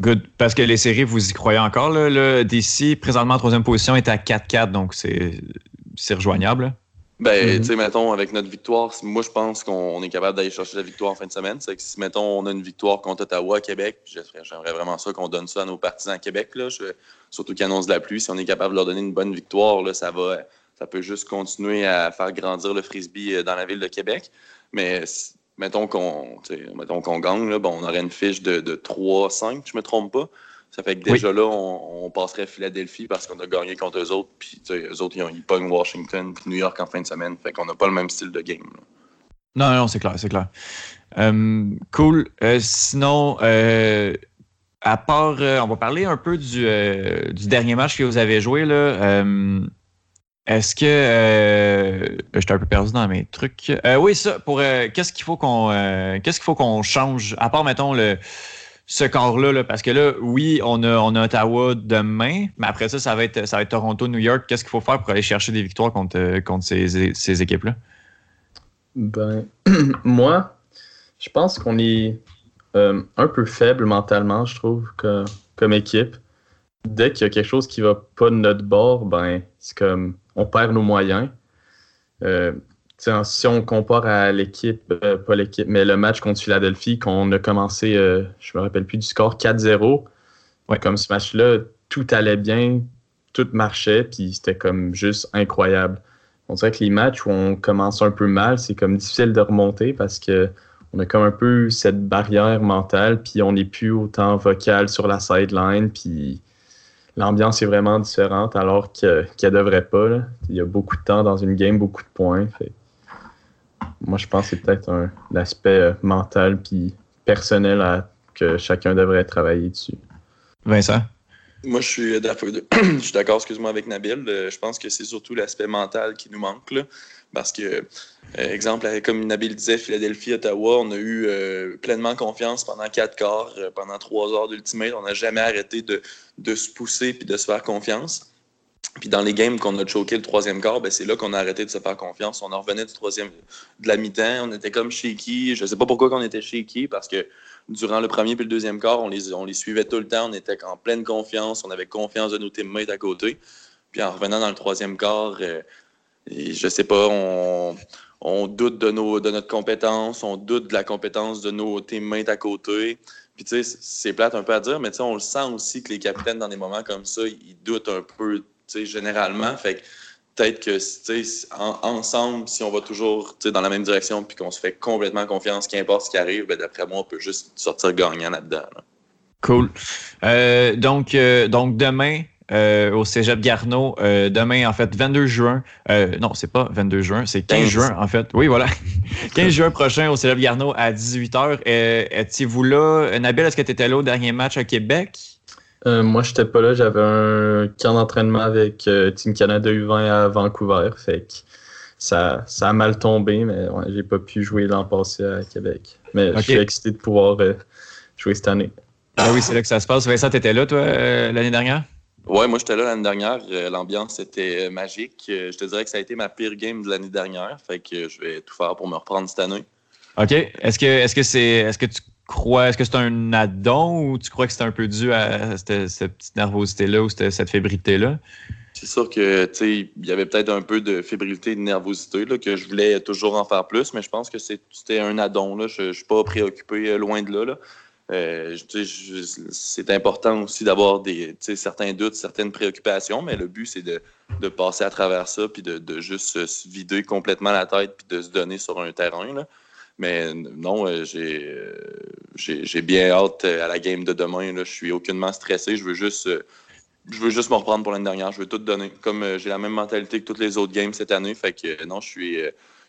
Good. Parce que les séries, vous y croyez encore. Là, le DC, présentement en troisième position, est à 4-4, donc c'est rejoignable. Ben, mm-hmm. tu sais, mettons, avec notre victoire, moi, je pense qu'on est capable d'aller chercher la victoire en fin de semaine. C'est que si, mettons, on a une victoire contre Ottawa, Québec, j'aimerais vraiment ça qu'on donne ça à nos partisans à Québec, là, surtout qu'ils annoncent de la pluie. Si on est capable de leur donner une bonne victoire, là, ça va ça peut juste continuer à faire grandir le frisbee euh, dans la ville de Québec. Mais mettons qu'on qu'on gagne, bon, on aurait une fiche de, de 3-5, je ne me trompe pas. Ça fait que déjà là, on, passerait à Philadelphie parce qu'on a gagné contre eux autres. Puis eux autres, ils, ont, ils pognent Washington puis New York en fin de semaine. Fait qu'on n'a pas le même style de game. Non, non, c'est clair, c'est clair. Euh, cool. Euh, sinon, à part, on va parler un peu du, du, dernier match que vous avez joué. Là. Est-ce que euh, j'étais un peu perdu dans mes trucs euh, Oui, ça. Pour euh, qu'est-ce qu'il faut qu'on qu'est-ce qu'il faut qu'on change? À part mettons le ce corps-là, là, parce que là, oui, on a, on a Ottawa demain, mais après ça, ça va être, ça va être Toronto, New York. Qu'est-ce qu'il faut faire pour aller chercher des victoires contre, contre ces, ces équipes-là? Ben, moi, je pense qu'on est un peu faible mentalement, je trouve, comme équipe. Dès qu'il y a quelque chose qui va pas de notre bord, ben, c'est comme on perd nos moyens. Euh, si on compare à l'équipe, euh, pas l'équipe, mais le match contre Philadelphie, qu'on a commencé, euh, je me rappelle plus du score, 4-0. Comme ce match-là, tout allait bien, tout marchait, puis c'était comme juste incroyable. On dirait que les matchs où on commence un peu mal, c'est comme difficile de remonter parce que on a comme un peu cette barrière mentale, puis on n'est plus autant vocal sur la sideline, puis l'ambiance est vraiment différente alors qu'elle ne devrait pas. Il y a beaucoup de temps dans une game, beaucoup de points. Moi, je pense que c'est peut-être un aspect euh, mental puis personnel que chacun devrait travailler dessus. Vincent? Moi, je suis d'accord, excuse-moi, avec Nabil. Euh, je pense que c'est surtout l'aspect mental qui nous manque. parce que euh, exemple, comme Nabil disait, Philadelphie, Ottawa, on a eu euh, pleinement confiance pendant quatre quarts, euh, pendant trois heures d'ultimate. On n'a jamais arrêté de, se pousser puis de se faire confiance. Puis dans les games qu'on a choqué le troisième quart, ben c'est là qu'on a arrêté de se faire confiance. On en revenait du troisième, de la mi-temps, on était comme shaky. Je sais pas pourquoi on était shaky, parce que durant le premier puis le deuxième quart, on les, on les suivait tout le temps. On était en pleine confiance. On avait confiance de nos teammates à côté. Puis en revenant dans le troisième quart, et je sais pas, on, on doute de, nos, de notre compétence, on doute de la compétence de nos teammates à côté. Puis, tu sais, c'est plate un peu à dire, mais tu sais, on le sent aussi que les capitaines, dans des moments comme ça, ils doutent un peu, généralement. Fait que peut-être que, tu sais, ensemble, si on va toujours, dans la même direction, puis qu'on se fait complètement confiance, qu'importe ce qui arrive, ben, d'après moi, on peut juste sortir gagnant là-dedans. Cool. Euh, donc, euh, donc, demain, euh, au Cégep Garneau, demain, en fait, 22 juin. non, c'est pas 22 juin, c'est 15 juin, en fait. Oui, voilà. 15 juin prochain au Cégep Garneau à 18h. Étiez-vous là? Nabil, est-ce que tu étais là au dernier match à Québec? Moi, je n'étais pas là. J'avais un camp d'entraînement avec Team Canada U20 à Vancouver. Fait que ça, ça a mal tombé, mais ouais, j'ai pas pu jouer l'an passé à Québec. Mais je suis excité de pouvoir jouer cette année. Ah oui, c'est là que ça se passe. Vincent, tu étais là, toi, euh, l'année dernière? Oui, moi, j'étais là l'année dernière. Euh, l'ambiance était euh, magique. Je te dirais que ça a été ma pire game de l'année dernière. Fait que je vais tout faire pour me reprendre cette année. OK. Est-ce que, est-ce que, c'est, est-ce que tu crois, est-ce que c'est un addon ou tu crois que c'est un peu dû à cette, petite nervosité-là ou cette, fébrilité-là? C'est sûr que il y avait peut-être un peu de fébrilité et de nervosité là, que je voulais toujours en faire plus, mais je pense que c'était un addon. Je ne suis pas préoccupé loin de là. là. Euh, c'est important aussi d'avoir certains doutes, certaines préoccupations, mais le but, c'est de, de, passer à travers ça, puis de, de, juste se vider complètement la tête, puis de se donner sur un terrain. Là. Mais non, euh, euh, j'ai bien hâte à la game de demain. Là. Je suis aucunement stressé. Je veux juste, je veux juste me reprendre pour l'année dernière. Je veux tout donner. Comme j'ai la même mentalité que toutes les autres games cette année. Fait que non, je suis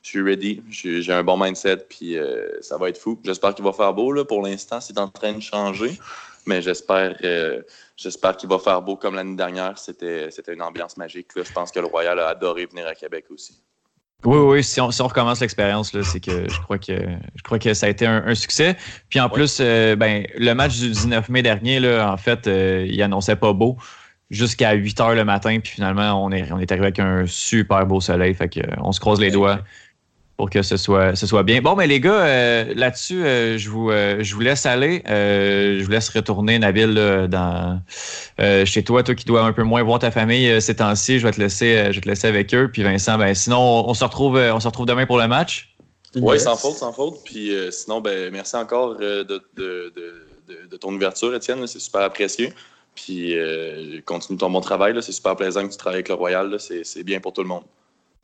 je suis ready, j'ai un bon mindset, puis euh, ça va être fou. J'espère qu'il va faire beau. Pour l'instant, c'est en train de changer, mais euh, j'espère qu'il va faire beau comme l'année dernière. C'était une ambiance magique. Je pense que le Royal a adoré venir à Québec aussi. Oui, oui, si on, recommence l'expérience, c'est que je crois que je crois que ça a été un, succès. Puis en plus, euh, ben, le match du 19 mai dernier, là, en fait, il annonçait pas beau jusqu'à 8 heures le matin, puis finalement, on est, on est arrivé avec un super beau soleil. Fait que, on se croise les doigts pour que ce soit, ce soit bien. Bon, mais les gars, euh, là-dessus, euh, je, vous, euh, je vous laisse aller. je vous laisse retourner, Nabil, dans, chez toi, toi qui dois un peu moins voir ta famille ces temps-ci. Je vais te laisser, je vais te laisser avec eux. Puis Vincent, ben, sinon, on, se retrouve, on se retrouve demain pour le match. Oui, sans faute, sans faute. Puis sinon, ben, merci encore de, de, de, de, ton ouverture, Étienne. C'est super apprécié. Puis continue ton bon travail. C'est super plaisant que tu travailles avec le Royal. C'est bien pour tout le monde.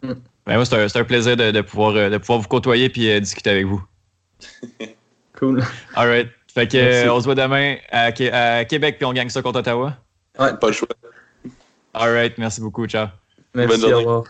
Mm. Ben, c'est un, plaisir de, pouvoir, euh, de pouvoir vous côtoyer et euh, discuter avec vous. cool. All right. Fait que, euh, on se voit demain à, Québec puis on gagne ça contre Ottawa. Ouais, pas le choix. All right. Merci beaucoup. Ciao. Merci. Bonne journée. Au revoir.